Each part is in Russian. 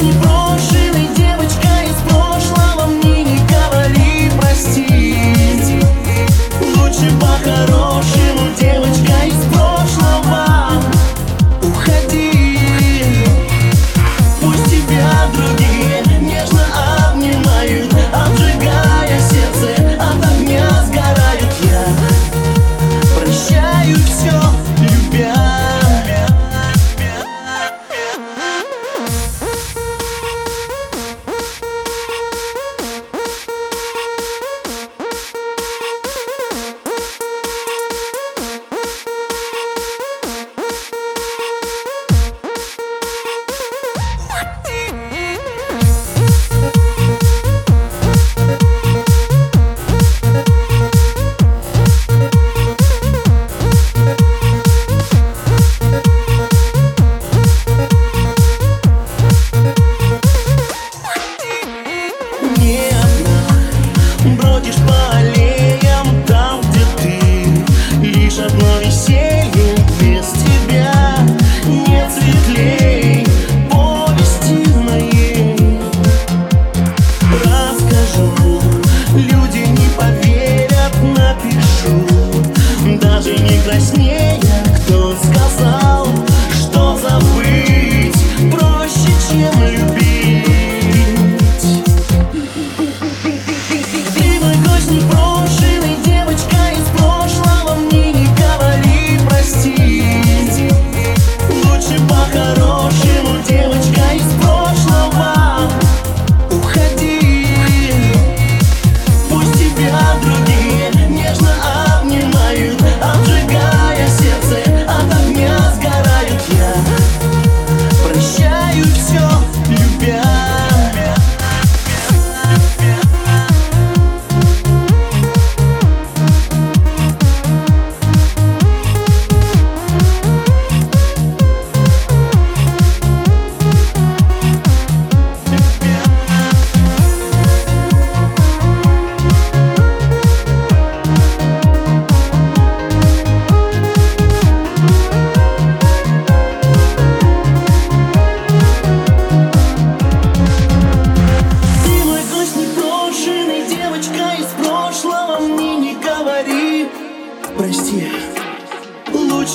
Os дорогу.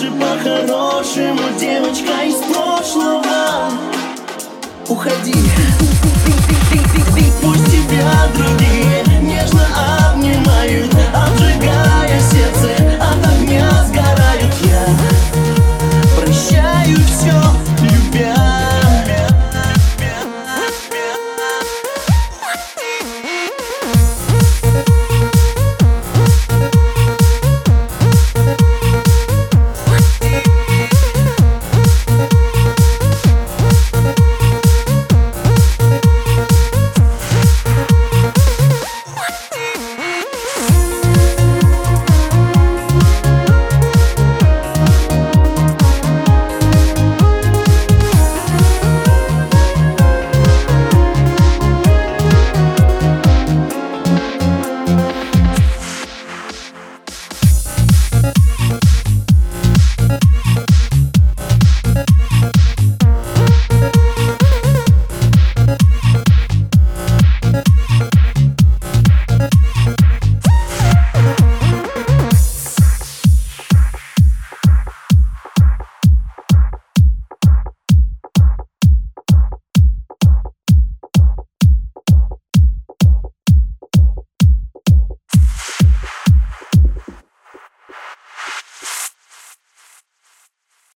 лучше по-хорошему Девочка из прошлого. Уходи. Пусть тебя другие нежно обнимают.